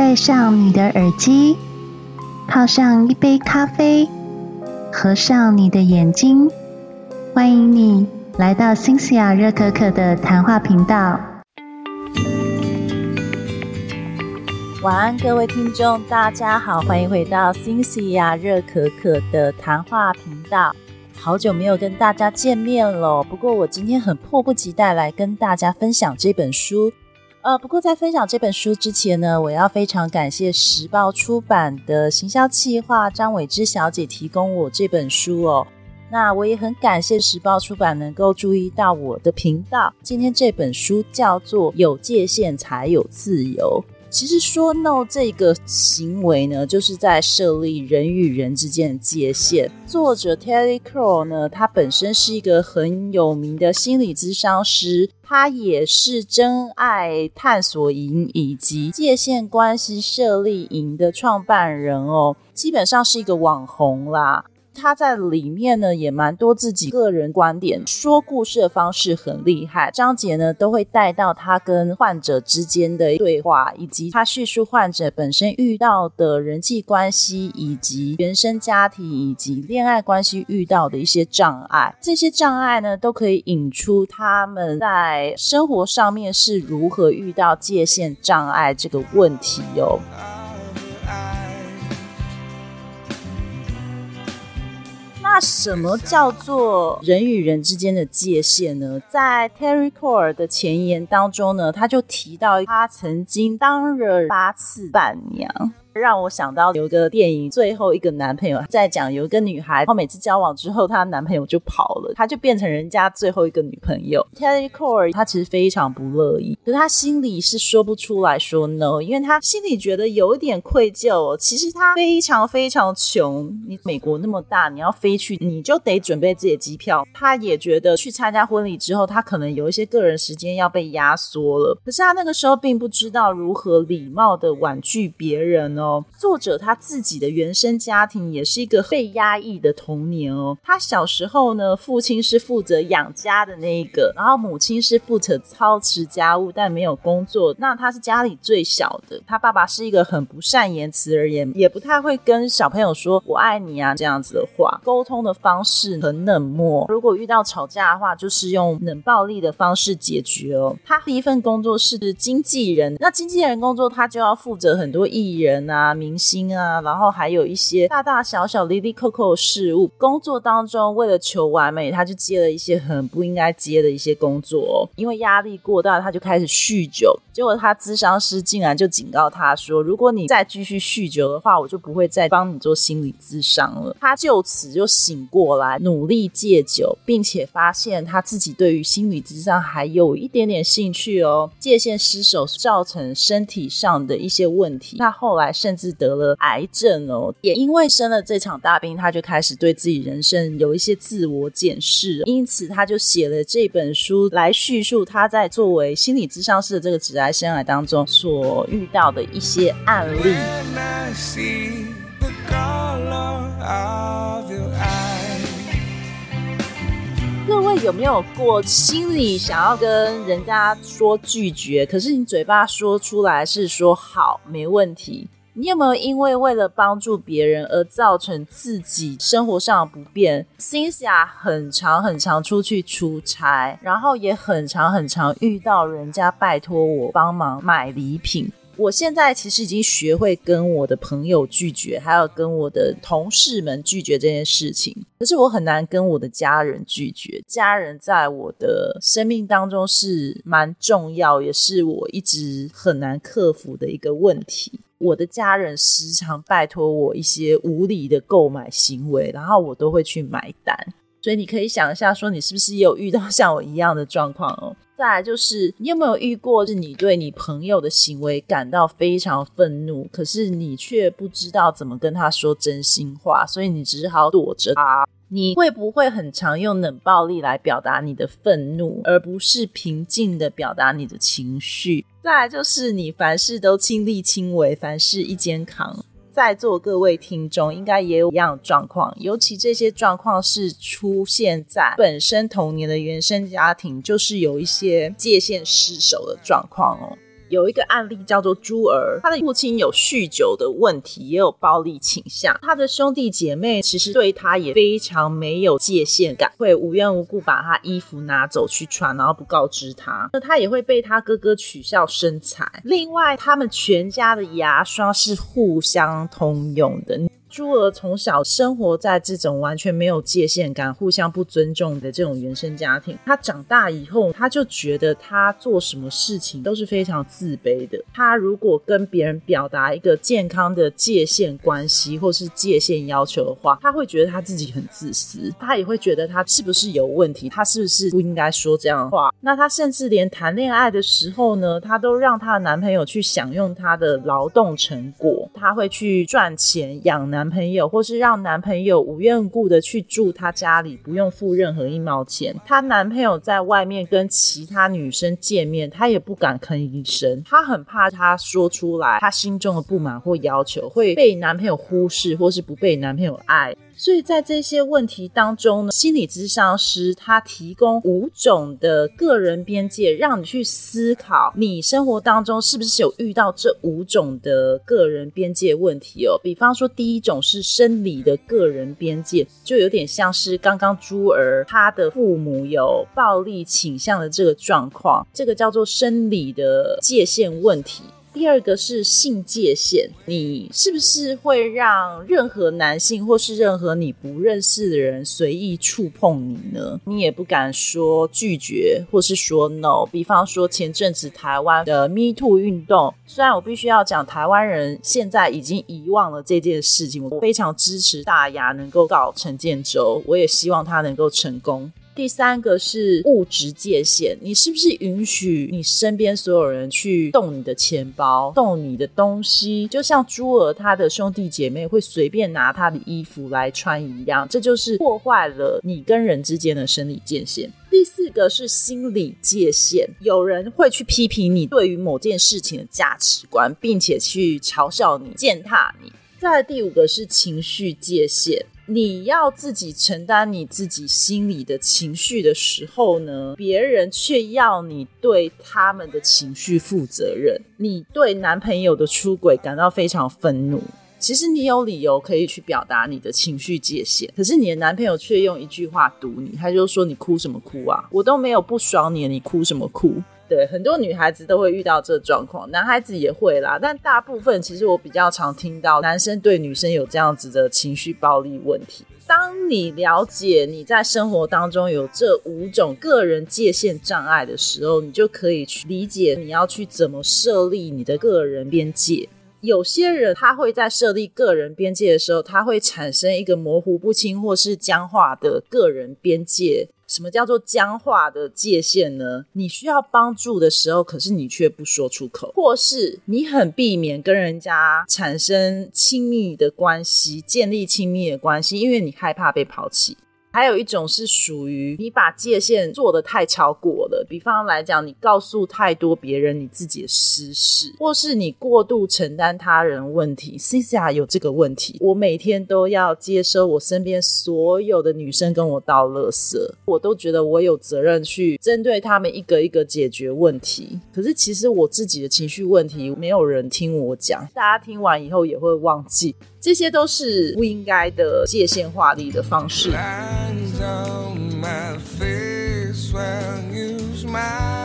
戴上你的耳机，泡上一杯咖啡，合上你的眼睛，欢迎你来到新西亚热可可的谈话频道。晚安，各位听众，大家好，欢迎回到新西亚热可可的谈话频道。好久没有跟大家见面了，不过我今天很迫不及待来跟大家分享这本书。呃，不过在分享这本书之前呢，我要非常感谢时报出版的行销企划张伟芝小姐提供我这本书哦。那我也很感谢时报出版能够注意到我的频道。今天这本书叫做《有界限才有自由》。其实说 no 这个行为呢，就是在设立人与人之间的界限。作者 Terry Crow 呢，他本身是一个很有名的心理咨商师，他也是真爱探索营以及界限关系设立营的创办人哦，基本上是一个网红啦。他在里面呢也蛮多自己个人观点，说故事的方式很厉害。章节呢都会带到他跟患者之间的对话，以及他叙述患者本身遇到的人际关系，以及原生家庭以及恋爱关系遇到的一些障碍。这些障碍呢都可以引出他们在生活上面是如何遇到界限障碍这个问题哦。什么叫做人与人之间的界限呢？在 Terry Core 的前言当中呢，他就提到他曾经当了八次伴娘。让我想到有个电影，最后一个男朋友在讲有一个女孩，然后每次交往之后，她男朋友就跑了，她就变成人家最后一个女朋友。Terry Core 他其实非常不乐意，可是他心里是说不出来说 no，因为他心里觉得有一点愧疚。其实他非常非常穷，你美国那么大，你要飞去，你就得准备自己的机票。他也觉得去参加婚礼之后，他可能有一些个人时间要被压缩了。可是他那个时候并不知道如何礼貌的婉拒别人。哦，哦作者他自己的原生家庭也是一个被压抑的童年哦。他小时候呢，父亲是负责养家的那一个，然后母亲是负责操持家务，但没有工作。那他是家里最小的，他爸爸是一个很不善言辞而言，也不太会跟小朋友说“我爱你”啊这样子的话，沟通的方式很冷漠。如果遇到吵架的话，就是用冷暴力的方式解决哦。他第一份工作是经纪人，那经纪人工作他就要负责很多艺人。啊，明星啊，然后还有一些大大小小、零零扣扣的事物。工作当中，为了求完美，他就接了一些很不应该接的一些工作。因为压力过大，他就开始酗酒。结果他咨商师竟然就警告他说：“如果你再继续酗酒的话，我就不会再帮你做心理咨商了。”他就此就醒过来，努力戒酒，并且发现他自己对于心理咨商还有一点点兴趣哦。界限失守造成身体上的一些问题，那后来。甚至得了癌症哦，也因为生了这场大病，他就开始对自己人生有一些自我检视，因此他就写了这本书来叙述他在作为心理咨商师的这个职业生涯当中所遇到的一些案例。各位有没有过心里想要跟人家说拒绝，可是你嘴巴说出来是说好，没问题。你有没有因为为了帮助别人而造成自己生活上的不便？辛西亚很长很长出去出差，然后也很长很长遇到人家拜托我帮忙买礼品。我现在其实已经学会跟我的朋友拒绝，还有跟我的同事们拒绝这件事情。可是我很难跟我的家人拒绝，家人在我的生命当中是蛮重要，也是我一直很难克服的一个问题。我的家人时常拜托我一些无理的购买行为，然后我都会去买单。所以你可以想一下，说你是不是也有遇到像我一样的状况哦？再来就是，你有没有遇过是你对你朋友的行为感到非常愤怒，可是你却不知道怎么跟他说真心话，所以你只好躲着他。你会不会很常用冷暴力来表达你的愤怒，而不是平静的表达你的情绪？再来就是你凡事都亲力亲为，凡事一肩扛。在座各位听众应该也有一样的状况，尤其这些状况是出现在本身童年的原生家庭，就是有一些界限失守的状况哦。有一个案例叫做朱儿，他的父亲有酗酒的问题，也有暴力倾向。他的兄弟姐妹其实对他也非常没有界限感，会无缘无故把他衣服拿走去穿，然后不告知他。那他也会被他哥哥取笑身材。另外，他们全家的牙刷是互相通用的。朱儿从小生活在这种完全没有界限感、互相不尊重的这种原生家庭。他长大以后，他就觉得他做什么事情都是非常自卑的。他如果跟别人表达一个健康的界限关系或是界限要求的话，他会觉得他自己很自私。他也会觉得他是不是有问题？他是不是不应该说这样的话？那他甚至连谈恋爱的时候呢，他都让他的男朋友去享用他的劳动成果。他会去赚钱养男。男朋友，或是让男朋友无缘故的去住她家里，不用付任何一毛钱。她男朋友在外面跟其他女生见面，她也不敢吭一声，她很怕她说出来，她心中的不满或要求会被男朋友忽视，或是不被男朋友爱。所以在这些问题当中呢，心理咨商师他提供五种的个人边界，让你去思考你生活当中是不是有遇到这五种的个人边界问题哦。比方说，第一种是生理的个人边界，就有点像是刚刚朱儿他的父母有暴力倾向的这个状况，这个叫做生理的界限问题。第二个是性界限，你是不是会让任何男性或是任何你不认识的人随意触碰你呢？你也不敢说拒绝或是说 no。比方说前阵子台湾的 Me Too 运动，虽然我必须要讲台湾人现在已经遗忘了这件事情，我非常支持大牙能够告陈建州，我也希望他能够成功。第三个是物质界限，你是不是允许你身边所有人去动你的钱包、动你的东西？就像朱儿他的兄弟姐妹会随便拿他的衣服来穿一样，这就是破坏了你跟人之间的生理界限。第四个是心理界限，有人会去批评你对于某件事情的价值观，并且去嘲笑你、践踏你。再第五个是情绪界限。你要自己承担你自己心里的情绪的时候呢，别人却要你对他们的情绪负责任。你对男朋友的出轨感到非常愤怒，其实你有理由可以去表达你的情绪界限，可是你的男朋友却用一句话堵你，他就说你哭什么哭啊？我都没有不爽你，你哭什么哭？对，很多女孩子都会遇到这状况，男孩子也会啦。但大部分其实我比较常听到男生对女生有这样子的情绪暴力问题。当你了解你在生活当中有这五种个人界限障碍的时候，你就可以去理解你要去怎么设立你的个人边界。有些人他会在设立个人边界的时候，他会产生一个模糊不清或是僵化的个人边界。什么叫做僵化的界限呢？你需要帮助的时候，可是你却不说出口，或是你很避免跟人家产生亲密的关系，建立亲密的关系，因为你害怕被抛弃。还有一种是属于你把界限做的太超过了，比方来讲，你告诉太多别人你自己的私事，或是你过度承担他人问题。c c a 有这个问题，我每天都要接收我身边所有的女生跟我道垃圾，我都觉得我有责任去针对他们一个一个解决问题。可是其实我自己的情绪问题，没有人听我讲，大家听完以后也会忘记。这些都是不应该的界限划力的方式。on my face when you smile.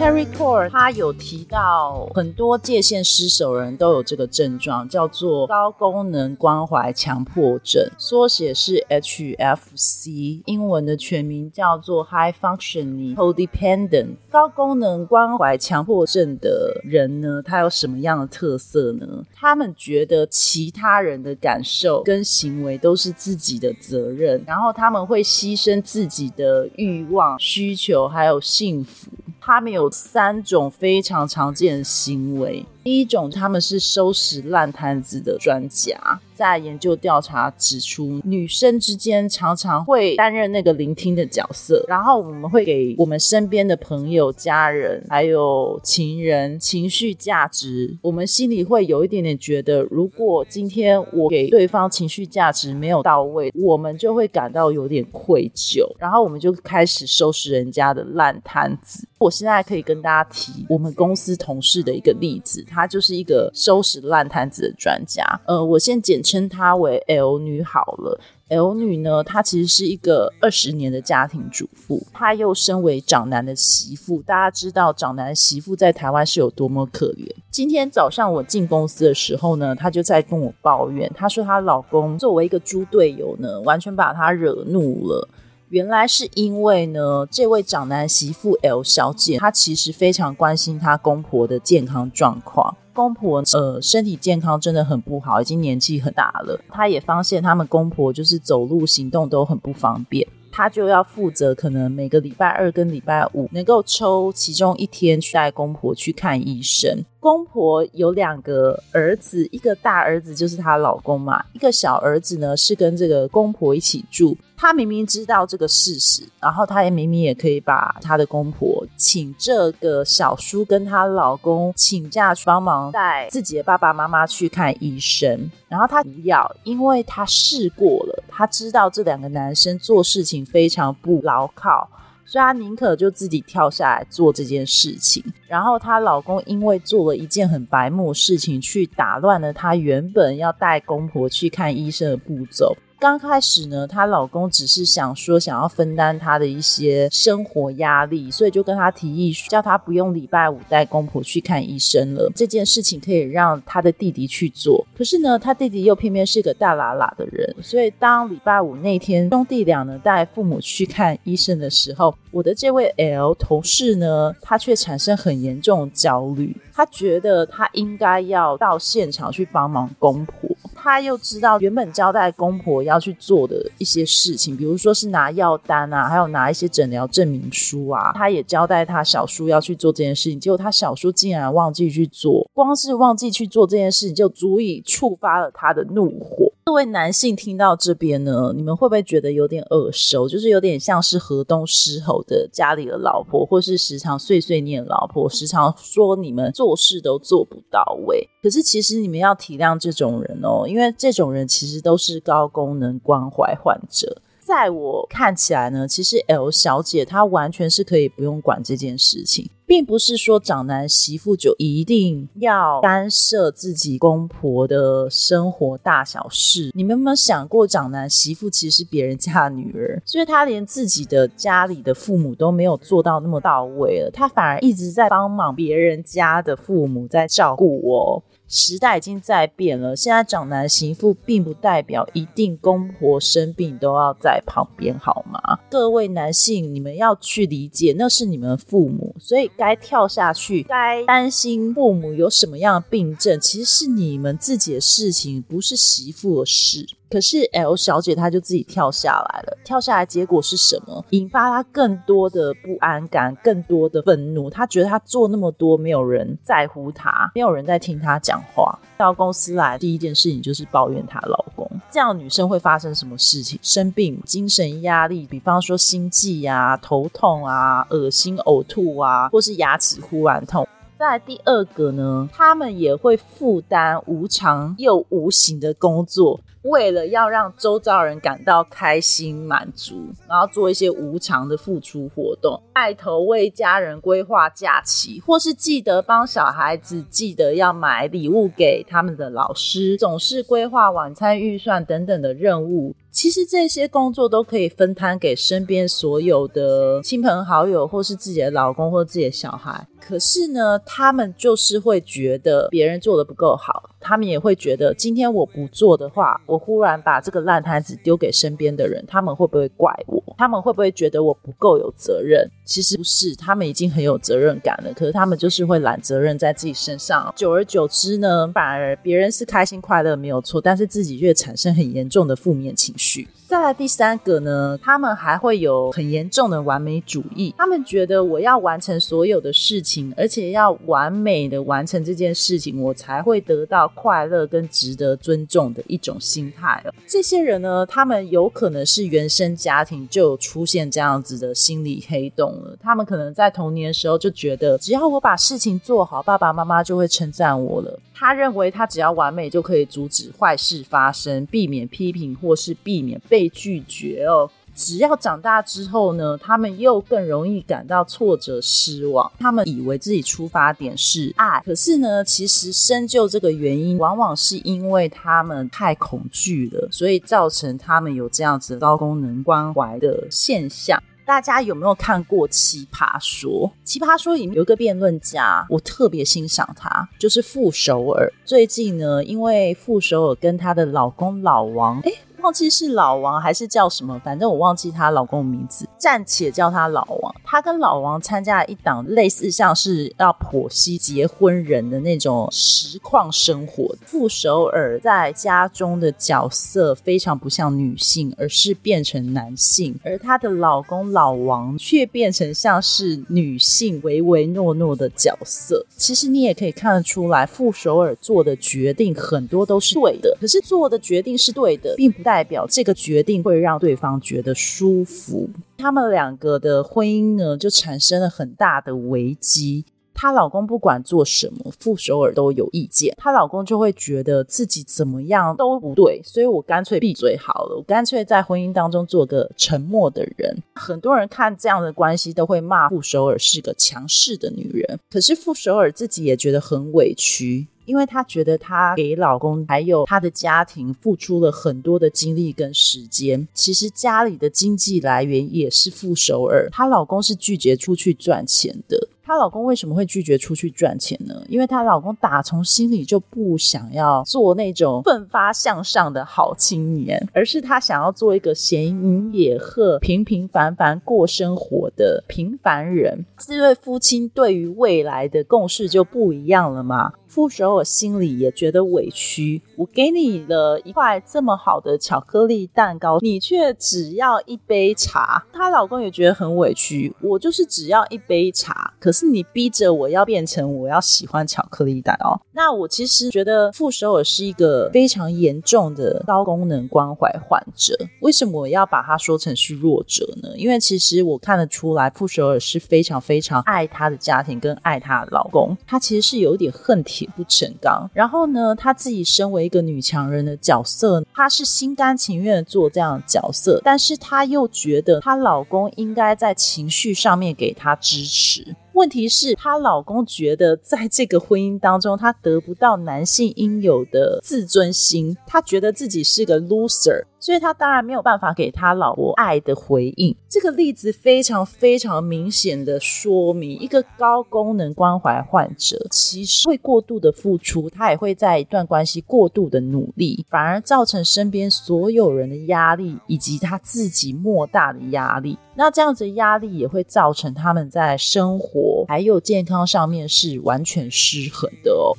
Harry Core 他有提到，很多界限失守人都有这个症状，叫做高功能关怀强迫症，缩写是 HFC，英文的全名叫做 High Functioning Codependent。高功能关怀强迫症的人呢，他有什么样的特色呢？他们觉得其他人的感受跟行为都是自己的责任，然后他们会牺牲自己的欲望、需求还有幸福。他们有三种非常常见的行为。第一种，他们是收拾烂摊子的专家。在研究调查指出，女生之间常常会担任那个聆听的角色，然后我们会给我们身边的朋友、家人还有情人情绪价值。我们心里会有一点点觉得，如果今天我给对方情绪价值没有到位，我们就会感到有点愧疚，然后我们就开始收拾人家的烂摊子。我现在可以跟大家提我们公司同事的一个例子，她就是一个收拾烂摊子的专家。呃，我先简称她为 L 女好了。L 女呢，她其实是一个二十年的家庭主妇，她又身为长男的媳妇。大家知道长男媳妇在台湾是有多么可怜。今天早上我进公司的时候呢，她就在跟我抱怨，她说她老公作为一个猪队友呢，完全把她惹怒了。原来是因为呢，这位长男媳妇 L 小姐，她其实非常关心她公婆的健康状况。公婆呃身体健康真的很不好，已经年纪很大了。她也发现他们公婆就是走路行动都很不方便，她就要负责可能每个礼拜二跟礼拜五能够抽其中一天去带公婆去看医生。公婆有两个儿子，一个大儿子就是她老公嘛，一个小儿子呢是跟这个公婆一起住。她明明知道这个事实，然后她也明明也可以把她的公婆请这个小叔跟她老公请假去帮忙带自己的爸爸妈妈去看医生，然后她不要，因为她试过了，她知道这两个男生做事情非常不牢靠，所以她宁可就自己跳下来做这件事情。然后她老公因为做了一件很白目的事情，去打乱了她原本要带公婆去看医生的步骤。刚开始呢，她老公只是想说想要分担她的一些生活压力，所以就跟她提议叫她不用礼拜五带公婆去看医生了。这件事情可以让她的弟弟去做。可是呢，她弟弟又偏偏是个大喇喇的人，所以当礼拜五那天兄弟俩呢带父母去看医生的时候，我的这位 L 同事呢，他却产生很严重的焦虑。他觉得他应该要到现场去帮忙公婆。他又知道原本交代公婆要去做的一些事情，比如说是拿药单啊，还有拿一些诊疗证明书啊。他也交代他小叔要去做这件事情，结果他小叔竟然忘记去做，光是忘记去做这件事情，就足以触发了他的怒火。各位男性听到这边呢，你们会不会觉得有点耳熟？就是有点像是河东狮吼的家里的老婆，或是时常碎碎念老婆，时常说你们做事都做不到位。可是其实你们要体谅这种人哦，因为这种人其实都是高功能关怀患者。在我看起来呢，其实 L 小姐她完全是可以不用管这件事情，并不是说长男媳妇就一定要干涉自己公婆的生活大小事。你们有没有想过，长男媳妇其实是别人家的女儿，所以她连自己的家里的父母都没有做到那么到位了，她反而一直在帮忙别人家的父母在照顾我。时代已经在变了，现在长男媳妇并不代表一定公婆生病都要在旁边，好吗？各位男性，你们要去理解，那是你们父母，所以该跳下去，该担心父母有什么样的病症，其实是你们自己的事情，不是媳妇的事。可是 L 小姐她就自己跳下来了，跳下来结果是什么？引发她更多的不安感，更多的愤怒。她觉得她做那么多，没有人在乎她，没有人在听她讲话。到公司来第一件事情就是抱怨她老公。这样女生会发生什么事情？生病、精神压力，比方说心悸啊、头痛啊、恶心、呕吐啊，或是牙齿忽然痛。再第二个呢，他们也会负担无偿又无形的工作。为了要让周遭人感到开心满足，然后做一些无偿的付出活动，带头为家人规划假期，或是记得帮小孩子记得要买礼物给他们的老师，总是规划晚餐预算等等的任务。其实这些工作都可以分摊给身边所有的亲朋好友，或是自己的老公或自己的小孩。可是呢，他们就是会觉得别人做的不够好，他们也会觉得今天我不做的话。我忽然把这个烂摊子丢给身边的人，他们会不会怪我？他们会不会觉得我不够有责任？其实不是，他们已经很有责任感了。可是他们就是会揽责任在自己身上，久而久之呢，反而别人是开心快乐没有错，但是自己却产生很严重的负面情绪。再来第三个呢，他们还会有很严重的完美主义，他们觉得我要完成所有的事情。而且要完美的完成这件事情，我才会得到快乐跟值得尊重的一种心态。这些人呢，他们有可能是原生家庭就出现这样子的心理黑洞了。他们可能在童年的时候就觉得，只要我把事情做好，爸爸妈妈就会称赞我了。他认为他只要完美就可以阻止坏事发生，避免批评或是避免被被拒绝哦。只要长大之后呢，他们又更容易感到挫折、失望。他们以为自己出发点是爱，可是呢，其实深究这个原因，往往是因为他们太恐惧了，所以造成他们有这样子高功能关怀的现象。大家有没有看过《奇葩说》？《奇葩说》里面有一个辩论家，我特别欣赏他，就是傅首尔。最近呢，因为傅首尔跟她的老公老王，哎。忘记是老王还是叫什么，反正我忘记她老公的名字，暂且叫他老王。她跟老王参加了一档类似像是要剖析结婚人的那种实况生活。傅首尔在家中的角色非常不像女性，而是变成男性，而她的老公老王却变成像是女性唯唯诺诺的角色。其实你也可以看得出来，傅首尔做的决定很多都是对的，可是做的决定是对的，并不代表这个决定会让对方觉得舒服。他们两个的婚姻呢，就产生了很大的危机。她老公不管做什么，傅首尔都有意见，她老公就会觉得自己怎么样都不对，所以我干脆闭嘴好了，我干脆在婚姻当中做个沉默的人。很多人看这样的关系都会骂傅首尔是个强势的女人，可是傅首尔自己也觉得很委屈。因为她觉得她给老公还有她的家庭付出了很多的精力跟时间，其实家里的经济来源也是傅首尔，她老公是拒绝出去赚钱的。她老公为什么会拒绝出去赚钱呢？因为她老公打从心里就不想要做那种奋发向上的好青年，而是他想要做一个闲云野鹤、平平凡凡过生活的平凡人。这对夫妻对于未来的共识就不一样了嘛？傅首尔心里也觉得委屈，我给你了一块这么好的巧克力蛋糕，你却只要一杯茶。她老公也觉得很委屈，我就是只要一杯茶，可是你逼着我要变成我要喜欢巧克力蛋糕。那我其实觉得傅首尔是一个非常严重的高功能关怀患者。为什么我要把他说成是弱者呢？因为其实我看得出来，傅首尔是非常非常爱她的家庭跟爱她的老公，她其实是有点恨铁铁不成钢，然后呢，她自己身为一个女强人的角色，她是心甘情愿做这样的角色，但是她又觉得她老公应该在情绪上面给她支持。问题是她老公觉得在这个婚姻当中，他得不到男性应有的自尊心，他觉得自己是个 loser。所以他当然没有办法给他老婆爱的回应。这个例子非常非常明显的说明，一个高功能关怀患者其实会过度的付出，他也会在一段关系过度的努力，反而造成身边所有人的压力，以及他自己莫大的压力。那这样子的压力也会造成他们在生活还有健康上面是完全失衡的哦。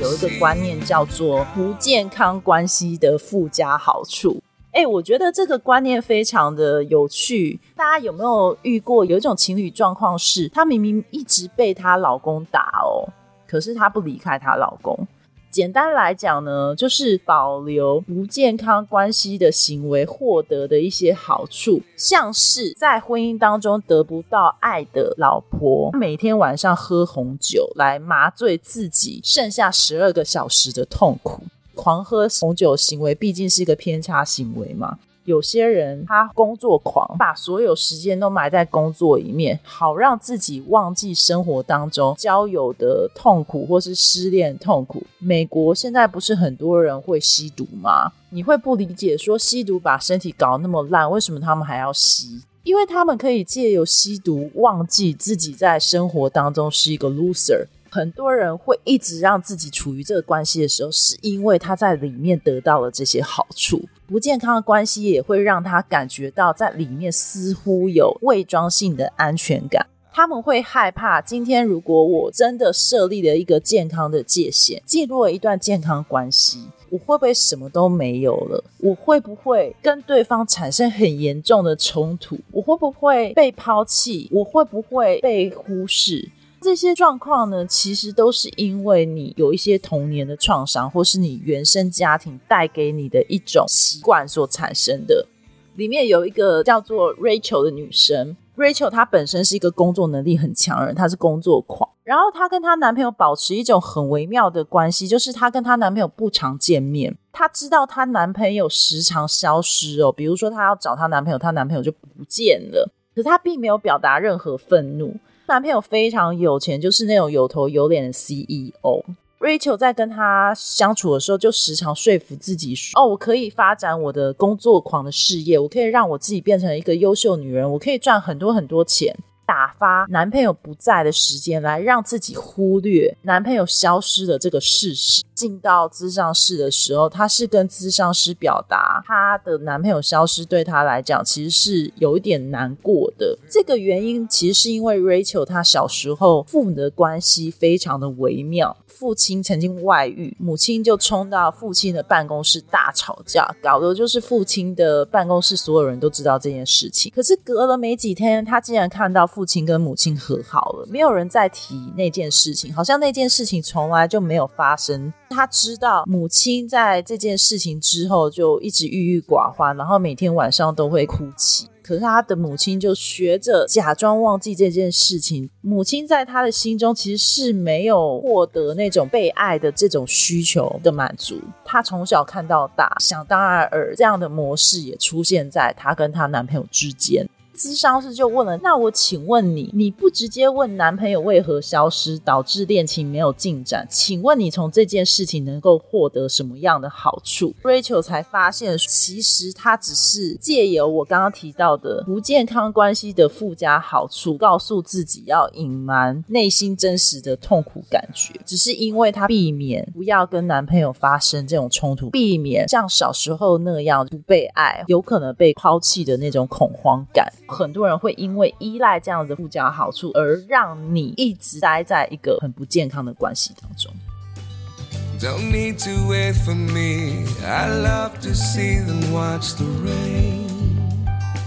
有一个观念叫做不健康关系的附加好处。哎，我觉得这个观念非常的有趣。大家有没有遇过有一种情侣状况是，她明明一直被她老公打哦，可是她不离开她老公。简单来讲呢，就是保留不健康关系的行为获得的一些好处，像是在婚姻当中得不到爱的老婆，每天晚上喝红酒来麻醉自己剩下十二个小时的痛苦。狂喝红酒行为毕竟是一个偏差行为嘛。有些人他工作狂，把所有时间都埋在工作里面，好让自己忘记生活当中交友的痛苦或是失恋痛苦。美国现在不是很多人会吸毒吗？你会不理解说吸毒把身体搞那么烂，为什么他们还要吸？因为他们可以借由吸毒忘记自己在生活当中是一个 loser。很多人会一直让自己处于这个关系的时候，是因为他在里面得到了这些好处。不健康的关系也会让他感觉到在里面似乎有伪装性的安全感。他们会害怕，今天如果我真的设立了一个健康的界限，进入了一段健康关系，我会不会什么都没有了？我会不会跟对方产生很严重的冲突？我会不会被抛弃？我会不会被忽视？这些状况呢，其实都是因为你有一些童年的创伤，或是你原生家庭带给你的一种习惯所产生的。里面有一个叫做 Rachel 的女生。Rachel 她本身是一个工作能力很强人，她是工作狂。然后她跟她男朋友保持一种很微妙的关系，就是她跟她男朋友不常见面。她知道她男朋友时常消失哦，比如说她要找她男朋友，她男朋友就不见了。可是她并没有表达任何愤怒。男朋友非常有钱，就是那种有头有脸的 CEO。Rachel 在跟他相处的时候，就时常说服自己说：“哦，我可以发展我的工作狂的事业，我可以让我自己变成一个优秀女人，我可以赚很多很多钱。”打发男朋友不在的时间，来让自己忽略男朋友消失的这个事实。进到咨商室的时候，她是跟咨商师表达，她的男朋友消失对她来讲其实是有一点难过的。这个原因其实是因为 Rachel 她小时候父母的关系非常的微妙，父亲曾经外遇，母亲就冲到父亲的办公室大吵架，搞得就是父亲的办公室所有人都知道这件事情。可是隔了没几天，他竟然看到。父亲跟母亲和好了，没有人再提那件事情，好像那件事情从来就没有发生。他知道母亲在这件事情之后就一直郁郁寡欢，然后每天晚上都会哭泣。可是他的母亲就学着假装忘记这件事情。母亲在他的心中其实是没有获得那种被爱的这种需求的满足。他从小看到大，想当然尔这样的模式也出现在他跟他男朋友之间。咨商师就问了：“那我请问你，你不直接问男朋友为何消失，导致恋情没有进展？请问你从这件事情能够获得什么样的好处？”Rachel 才发现，其实他只是借由我刚刚提到的不健康关系的附加好处，告诉自己要隐瞒内心真实的痛苦感觉，只是因为他避免不要跟男朋友发生这种冲突，避免像小时候那样不被爱，有可能被抛弃的那种恐慌感。很多人会因为依赖这样的附加好处，而让你一直待在一个很不健康的关系当中。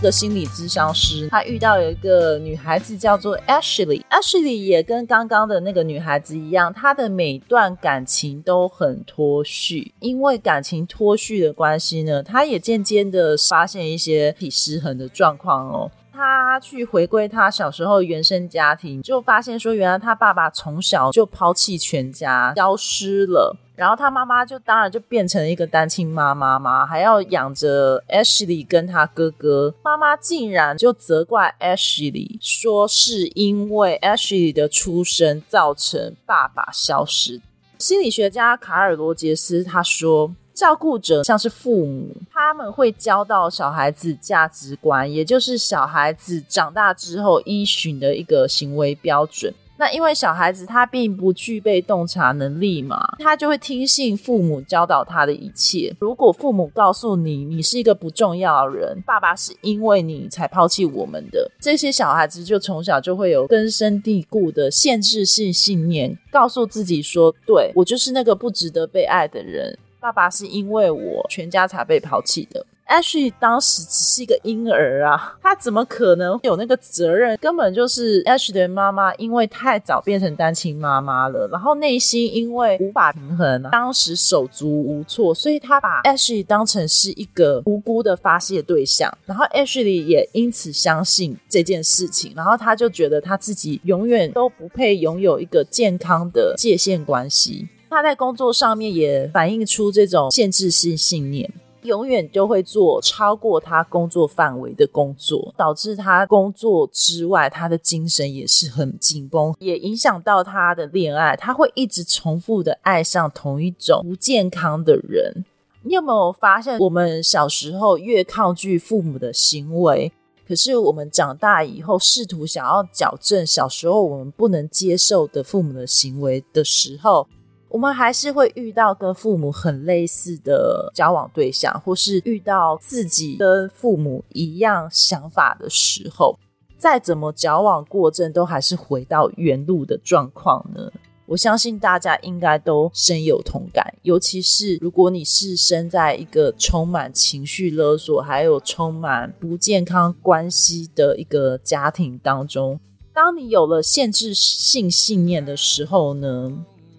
个心理咨商师，他遇到有一个女孩子叫做 Ashley。Ashley 也跟刚刚的那个女孩子一样，她的每段感情都很脱序。因为感情脱序的关系呢，她也渐渐的发现一些体失衡的状况哦。他去回归他小时候原生家庭，就发现说，原来他爸爸从小就抛弃全家，消失了。然后他妈妈就当然就变成一个单亲妈妈嘛，还要养着 Ashley 跟他哥哥。妈妈竟然就责怪 Ashley，说是因为 Ashley 的出生造成爸爸消失。心理学家卡尔罗杰斯他说。照顾者像是父母，他们会教到小孩子价值观，也就是小孩子长大之后依循的一个行为标准。那因为小孩子他并不具备洞察能力嘛，他就会听信父母教导他的一切。如果父母告诉你你是一个不重要的人，爸爸是因为你才抛弃我们的，这些小孩子就从小就会有根深蒂固的限制性信念，告诉自己说：对我就是那个不值得被爱的人。爸爸是因为我全家才被抛弃的。Ashley 当时只是一个婴儿啊，他怎么可能有那个责任？根本就是 Ashley 的妈妈，因为太早变成单亲妈妈了，然后内心因为无法平衡，当时手足无措，所以他把 Ashley 当成是一个无辜的发泄对象。然后 Ashley 也因此相信这件事情，然后他就觉得他自己永远都不配拥有一个健康的界限关系。他在工作上面也反映出这种限制性信念，永远都会做超过他工作范围的工作，导致他工作之外，他的精神也是很紧绷，也影响到他的恋爱。他会一直重复的爱上同一种不健康的人。你有没有发现，我们小时候越抗拒父母的行为，可是我们长大以后试图想要矫正小时候我们不能接受的父母的行为的时候。我们还是会遇到跟父母很类似的交往对象，或是遇到自己跟父母一样想法的时候，再怎么矫枉过正，都还是回到原路的状况呢？我相信大家应该都深有同感，尤其是如果你是生在一个充满情绪勒索，还有充满不健康关系的一个家庭当中，当你有了限制性信念的时候呢，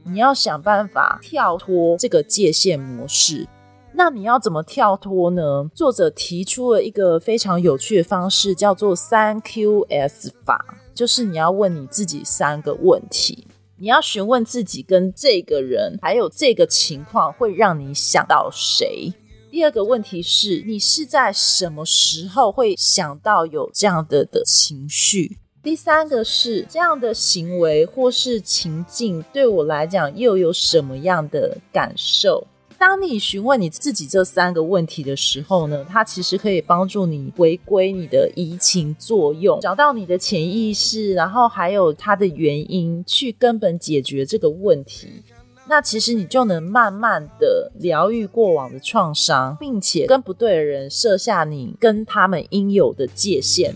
你要想办法跳脱这个界限模式。那你要怎么跳脱呢？作者提出了一个非常有趣的方式，叫做三 Q S 法，就是你要问你自己三个问题。你要询问自己跟这个人，还有这个情况会让你想到谁？第二个问题是你是在什么时候会想到有这样的的情绪？第三个是这样的行为或是情境对我来讲又有什么样的感受？当你询问你自己这三个问题的时候呢，它其实可以帮助你回归你的移情作用，找到你的潜意识，然后还有它的原因，去根本解决这个问题。那其实你就能慢慢的疗愈过往的创伤，并且跟不对的人设下你跟他们应有的界限。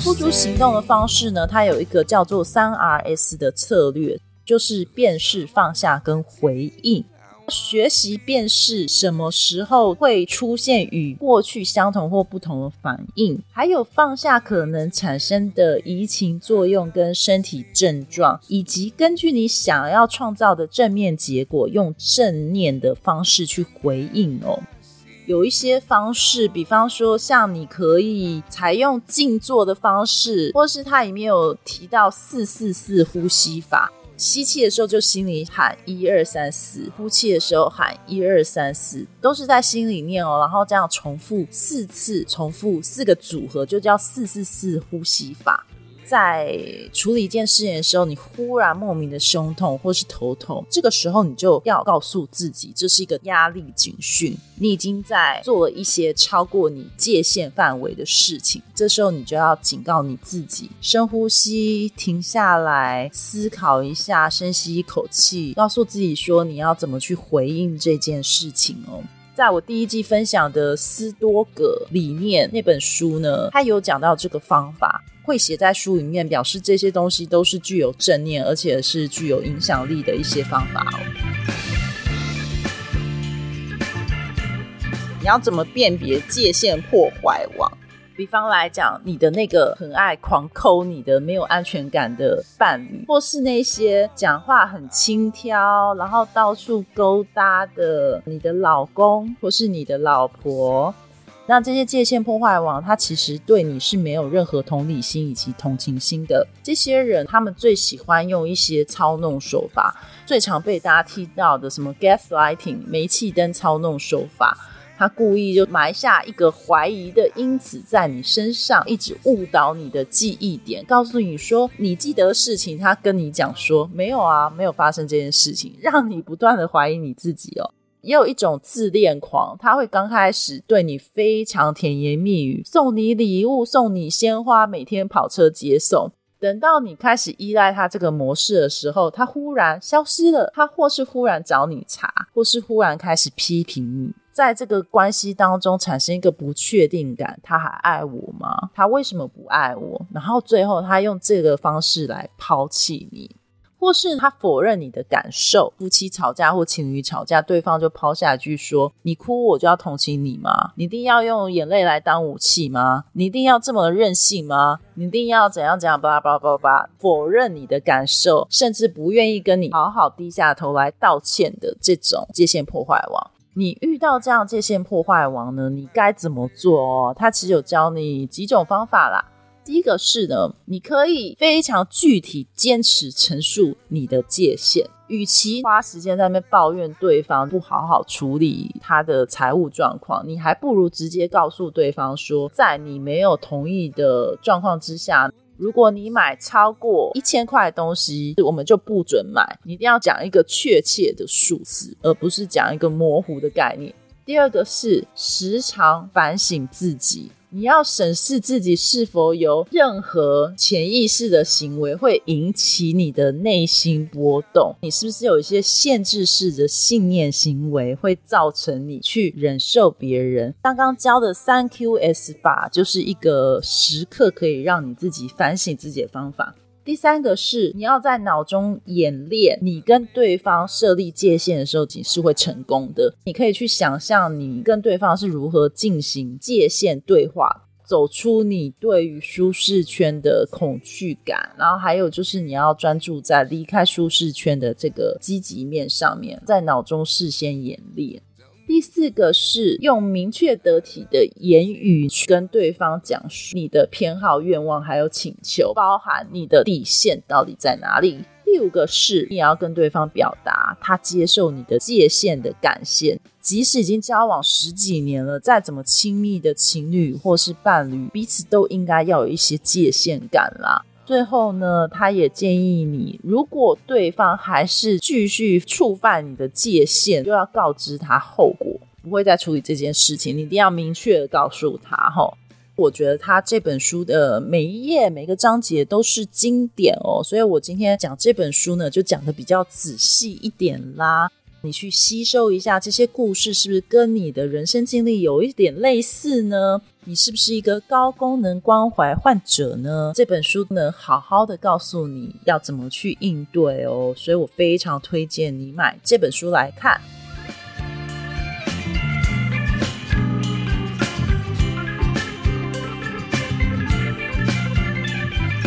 付诸行动的方式呢，它有一个叫做三 R S 的策略。就是辨识、放下跟回应，学习辨识什么时候会出现与过去相同或不同的反应，还有放下可能产生的移情作用跟身体症状，以及根据你想要创造的正面结果，用正念的方式去回应哦。有一些方式，比方说像你可以采用静坐的方式，或是它里面有提到四四四呼吸法。吸气的时候就心里喊一二三四，呼气的时候喊一二三四，都是在心里念哦。然后这样重复四次，重复四个组合，就叫四四四呼吸法。在处理一件事情的时候，你忽然莫名的胸痛或是头痛，这个时候你就要告诉自己，这是一个压力警讯，你已经在做了一些超过你界限范围的事情。这时候你就要警告你自己，深呼吸，停下来思考一下，深吸一口气，告诉自己说你要怎么去回应这件事情哦。在我第一季分享的斯多葛理念那本书呢，它有讲到这个方法。会写在书里面，表示这些东西都是具有正念，而且是具有影响力的一些方法。你要怎么辨别界限破坏网？比方来讲，你的那个很爱狂抠你的、没有安全感的伴侣，或是那些讲话很轻佻，然后到处勾搭的你的老公，或是你的老婆。那这些界限破坏王，他其实对你是没有任何同理心以及同情心的。这些人，他们最喜欢用一些操弄手法，最常被大家提到的什么 gaslighting 煤气灯操弄手法，他故意就埋下一个怀疑的因子在你身上，一直误导你的记忆点，告诉你说你记得的事情，他跟你讲说没有啊，没有发生这件事情，让你不断的怀疑你自己哦。也有一种自恋狂，他会刚开始对你非常甜言蜜语，送你礼物，送你鲜花，每天跑车接送。等到你开始依赖他这个模式的时候，他忽然消失了，他或是忽然找你茬，或是忽然开始批评你，在这个关系当中产生一个不确定感：他还爱我吗？他为什么不爱我？然后最后他用这个方式来抛弃你。或是他否认你的感受，夫妻吵架或情侣吵架，对方就抛下一句说：“你哭我就要同情你吗？你一定要用眼泪来当武器吗？你一定要这么任性吗？你一定要怎样怎样？巴拉巴拉巴拉，否认你的感受，甚至不愿意跟你好好低下头来道歉的这种界限破坏王。你遇到这样界限破坏王呢？你该怎么做哦？他其实有教你几种方法啦。第一个是呢，你可以非常具体、坚持陈述你的界限。与其花时间在那边抱怨对方不好好处理他的财务状况，你还不如直接告诉对方说，在你没有同意的状况之下，如果你买超过一千块的东西，我们就不准买。你一定要讲一个确切的数字，而不是讲一个模糊的概念。第二个是时常反省自己。你要审视自己是否有任何潜意识的行为会引起你的内心波动，你是不是有一些限制式的信念行为会造成你去忍受别人？刚刚教的三 Q S 法就是一个时刻可以让你自己反省自己的方法。第三个是你要在脑中演练，你跟对方设立界限的时候，你是会成功的。你可以去想象你跟对方是如何进行界限对话，走出你对于舒适圈的恐惧感。然后还有就是你要专注在离开舒适圈的这个积极面上面，在脑中事先演练。第四个是用明确得体的言语去跟对方讲述你的偏好、愿望还有请求，包含你的底线到底在哪里。第五个是你要跟对方表达他接受你的界限的感谢，即使已经交往十几年了，再怎么亲密的情侣或是伴侣，彼此都应该要有一些界限感啦。最后呢，他也建议你，如果对方还是继续触犯你的界限，就要告知他后果，不会再处理这件事情。你一定要明确的告诉他。哈，我觉得他这本书的每一页、每个章节都是经典哦，所以我今天讲这本书呢，就讲的比较仔细一点啦。你去吸收一下这些故事，是不是跟你的人生经历有一点类似呢？你是不是一个高功能关怀患者呢？这本书能好好的告诉你要怎么去应对哦，所以我非常推荐你买这本书来看。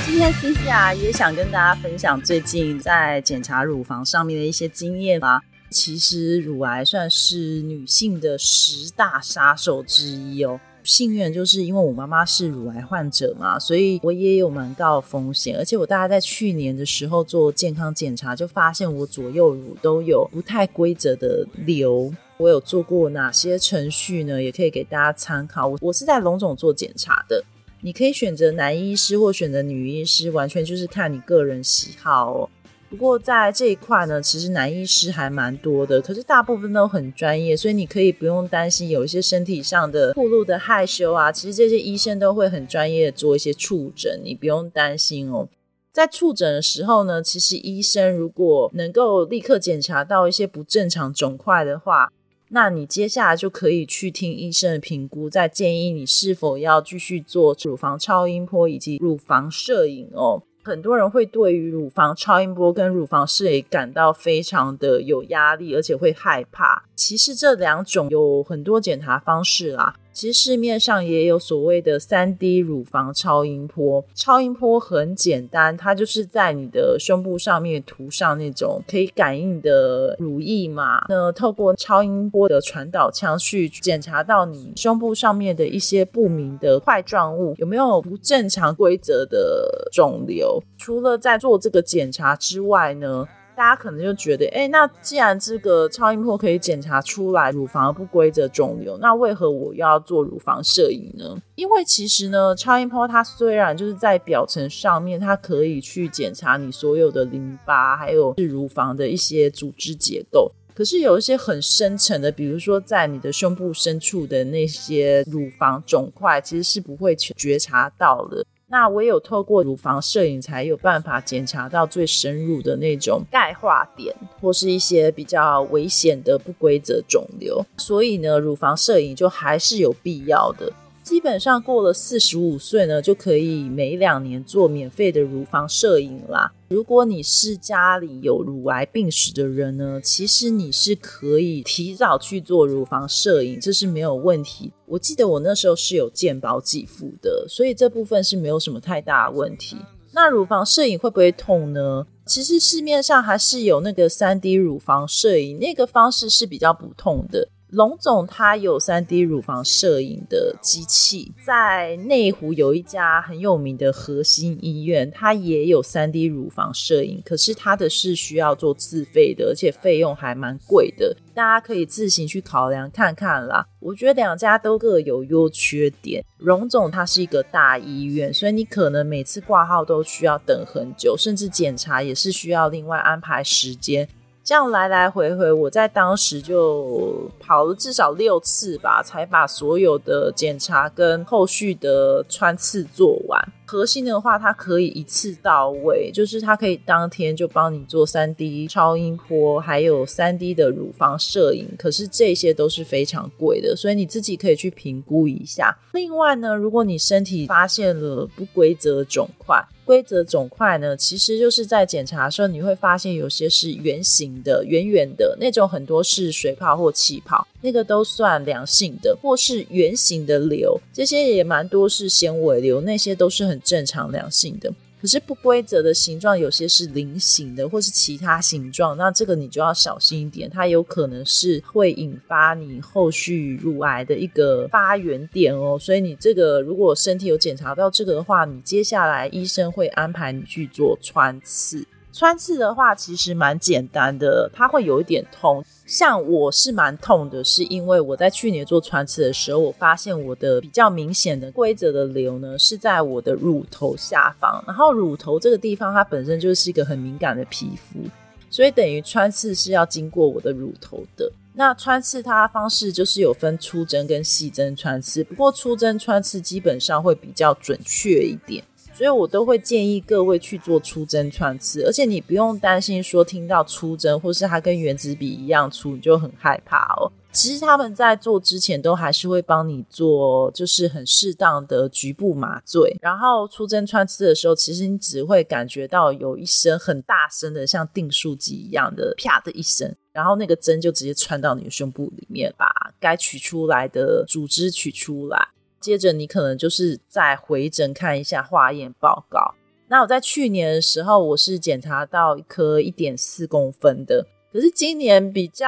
今天 C C 啊，也想跟大家分享最近在检查乳房上面的一些经验啊。其实乳癌算是女性的十大杀手之一哦。幸运就是因为我妈妈是乳癌患者嘛，所以我也有蛮高的风险。而且我大概在去年的时候做健康检查，就发现我左右乳都有不太规则的瘤。我有做过哪些程序呢？也可以给大家参考。我我是在龙总做检查的，你可以选择男医师或选择女医师，完全就是看你个人喜好哦。不过在这一块呢，其实男医师还蛮多的，可是大部分都很专业，所以你可以不用担心有一些身体上的暴露的害羞啊。其实这些医生都会很专业的做一些触诊，你不用担心哦。在触诊的时候呢，其实医生如果能够立刻检查到一些不正常肿块的话，那你接下来就可以去听医生的评估，再建议你是否要继续做乳房超音波以及乳房摄影哦。很多人会对于乳房超音波跟乳房摄影感到非常的有压力，而且会害怕。其实这两种有很多检查方式啦。其实市面上也有所谓的三 D 乳房超音波，超音波很简单，它就是在你的胸部上面涂上那种可以感应的乳液嘛。那透过超音波的传导腔去检查到你胸部上面的一些不明的块状物有没有不正常规则的肿瘤。除了在做这个检查之外呢？大家可能就觉得，哎，那既然这个超音波可以检查出来乳房不规则肿瘤，那为何我要做乳房摄影呢？因为其实呢，超音波它虽然就是在表层上面，它可以去检查你所有的淋巴，还有是乳房的一些组织结构，可是有一些很深层的，比如说在你的胸部深处的那些乳房肿块，其实是不会觉察到的。那唯有透过乳房摄影才有办法检查到最深入的那种钙化点，或是一些比较危险的不规则肿瘤，所以呢，乳房摄影就还是有必要的。基本上过了四十五岁呢，就可以每两年做免费的乳房摄影啦。如果你是家里有乳癌病史的人呢，其实你是可以提早去做乳房摄影，这是没有问题。我记得我那时候是有健保给付的，所以这部分是没有什么太大问题。那乳房摄影会不会痛呢？其实市面上还是有那个三 D 乳房摄影，那个方式是比较不痛的。龙总他有三 D 乳房摄影的机器，在内湖有一家很有名的核心医院，它也有三 D 乳房摄影，可是它的是需要做自费的，而且费用还蛮贵的，大家可以自行去考量看看啦。我觉得两家都各有优缺点。荣总它是一个大医院，所以你可能每次挂号都需要等很久，甚至检查也是需要另外安排时间。这样来来回回，我在当时就跑了至少六次吧，才把所有的检查跟后续的穿刺做完。核心的话，它可以一次到位，就是它可以当天就帮你做三 D 超音波，还有三 D 的乳房摄影。可是这些都是非常贵的，所以你自己可以去评估一下。另外呢，如果你身体发现了不规则肿块，规则肿块呢，其实就是在检查的时候，你会发现有些是圆形的、圆圆的那种，很多是水泡或气泡，那个都算良性的；或是圆形的瘤，这些也蛮多是纤维瘤，那些都是很正常良性的。可是不规则的形状，有些是菱形的，或是其他形状，那这个你就要小心一点，它有可能是会引发你后续乳癌的一个发源点哦。所以你这个如果身体有检查到这个的话，你接下来医生会安排你去做穿刺。穿刺的话其实蛮简单的，它会有一点痛。像我是蛮痛的，是因为我在去年做穿刺的时候，我发现我的比较明显的规则的瘤呢是在我的乳头下方。然后乳头这个地方它本身就是一个很敏感的皮肤，所以等于穿刺是要经过我的乳头的。那穿刺它的方式就是有分粗针跟细针穿刺，不过粗针穿刺基本上会比较准确一点。所以我都会建议各位去做粗针穿刺，而且你不用担心说听到粗针或是它跟原子笔一样粗，你就很害怕哦。其实他们在做之前都还是会帮你做，就是很适当的局部麻醉。然后出针穿刺的时候，其实你只会感觉到有一声很大声的像定数机一样的啪的一声，然后那个针就直接穿到你的胸部里面，把该取出来的组织取出来。接着你可能就是再回诊看一下化验报告。那我在去年的时候，我是检查到一颗一点四公分的，可是今年比较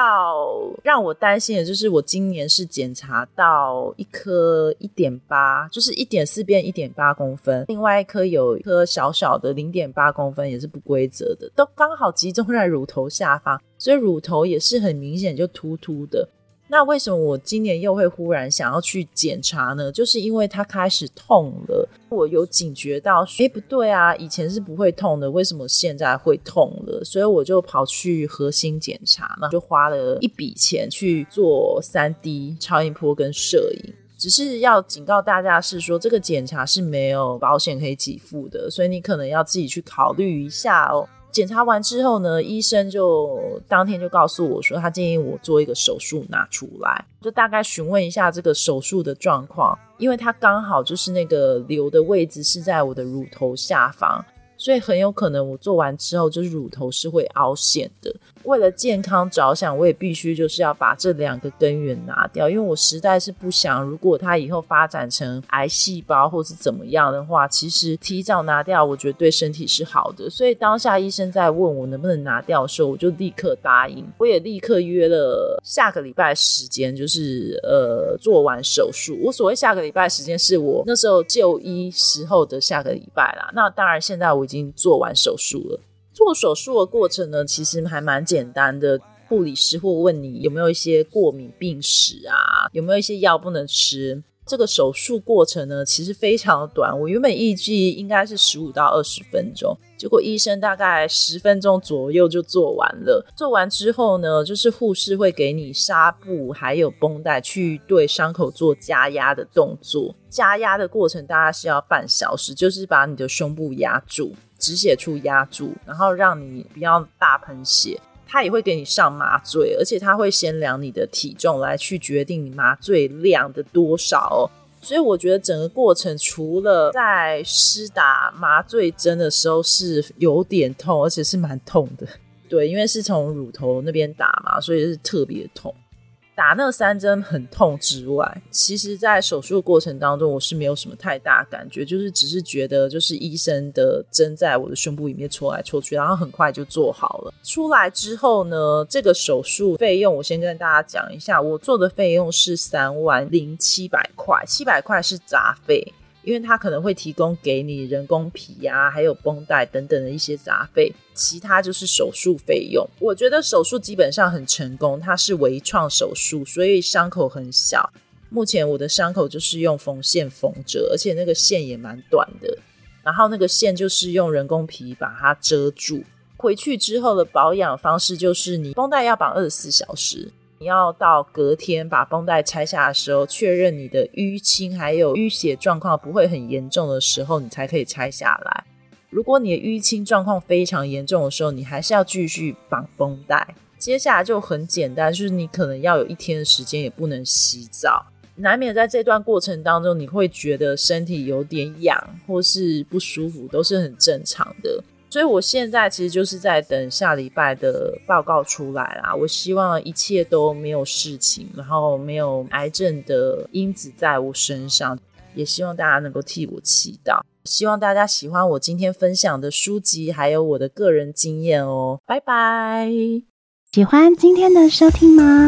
让我担心的就是，我今年是检查到一颗一点八，就是一点四变一点八公分，另外一颗有一颗小小的零点八公分，也是不规则的，都刚好集中在乳头下方，所以乳头也是很明显就突突的。那为什么我今年又会忽然想要去检查呢？就是因为它开始痛了，我有警觉到，哎，不对啊，以前是不会痛的，为什么现在会痛了？所以我就跑去核心检查，那就花了一笔钱去做三 D 超音波跟摄影。只是要警告大家是说，这个检查是没有保险可以给付的，所以你可能要自己去考虑一下哦。检查完之后呢，医生就当天就告诉我说，他建议我做一个手术拿出来，就大概询问一下这个手术的状况，因为他刚好就是那个瘤的位置是在我的乳头下方。所以很有可能我做完之后，就是乳头是会凹陷的。为了健康着想，我也必须就是要把这两个根源拿掉，因为我实在是不想，如果它以后发展成癌细胞或是怎么样的话，其实提早拿掉，我觉得对身体是好的。所以当下医生在问我能不能拿掉的时候，我就立刻答应，我也立刻约了下个礼拜时间，就是呃做完手术。我所谓下个礼拜时间，是我那时候就医时候的下个礼拜啦。那当然，现在我已经做完手术了。做手术的过程呢，其实还蛮简单的。护理师会问你有没有一些过敏病史啊，有没有一些药不能吃。这个手术过程呢，其实非常短。我原本预计应该是十五到二十分钟，结果医生大概十分钟左右就做完了。做完之后呢，就是护士会给你纱布还有绷带，去对伤口做加压的动作。加压的过程大概是要半小时，就是把你的胸部压住。止血处压住，然后让你不要大喷血。他也会给你上麻醉，而且他会先量你的体重来去决定你麻醉量的多少。所以我觉得整个过程除了在施打麻醉针的时候是有点痛，而且是蛮痛的。对，因为是从乳头那边打嘛，所以是特别痛。打那三针很痛之外，其实，在手术过程当中，我是没有什么太大感觉，就是只是觉得，就是医生的针在我的胸部里面戳来戳去，然后很快就做好了。出来之后呢，这个手术费用，我先跟大家讲一下，我做的费用是三万零七百块，七百块是杂费。因为它可能会提供给你人工皮呀，还有绷带等等的一些杂费，其他就是手术费用。我觉得手术基本上很成功，它是微创手术，所以伤口很小。目前我的伤口就是用缝线缝着，而且那个线也蛮短的，然后那个线就是用人工皮把它遮住。回去之后的保养方式就是你绷带要绑二十四小时，你要到隔天把绷带拆下的时候，确认你的淤青还有淤血状况不会很严重的时候，你才可以拆下来。如果你的淤青状况非常严重的时候，你还是要继续绑绷带。接下来就很简单，就是你可能要有一天的时间也不能洗澡，难免在这段过程当中，你会觉得身体有点痒或是不舒服，都是很正常的。所以我现在其实就是在等下礼拜的报告出来啦。我希望一切都没有事情，然后没有癌症的因子在我身上，也希望大家能够替我祈祷。希望大家喜欢我今天分享的书籍，还有我的个人经验哦。拜拜！喜欢今天的收听吗？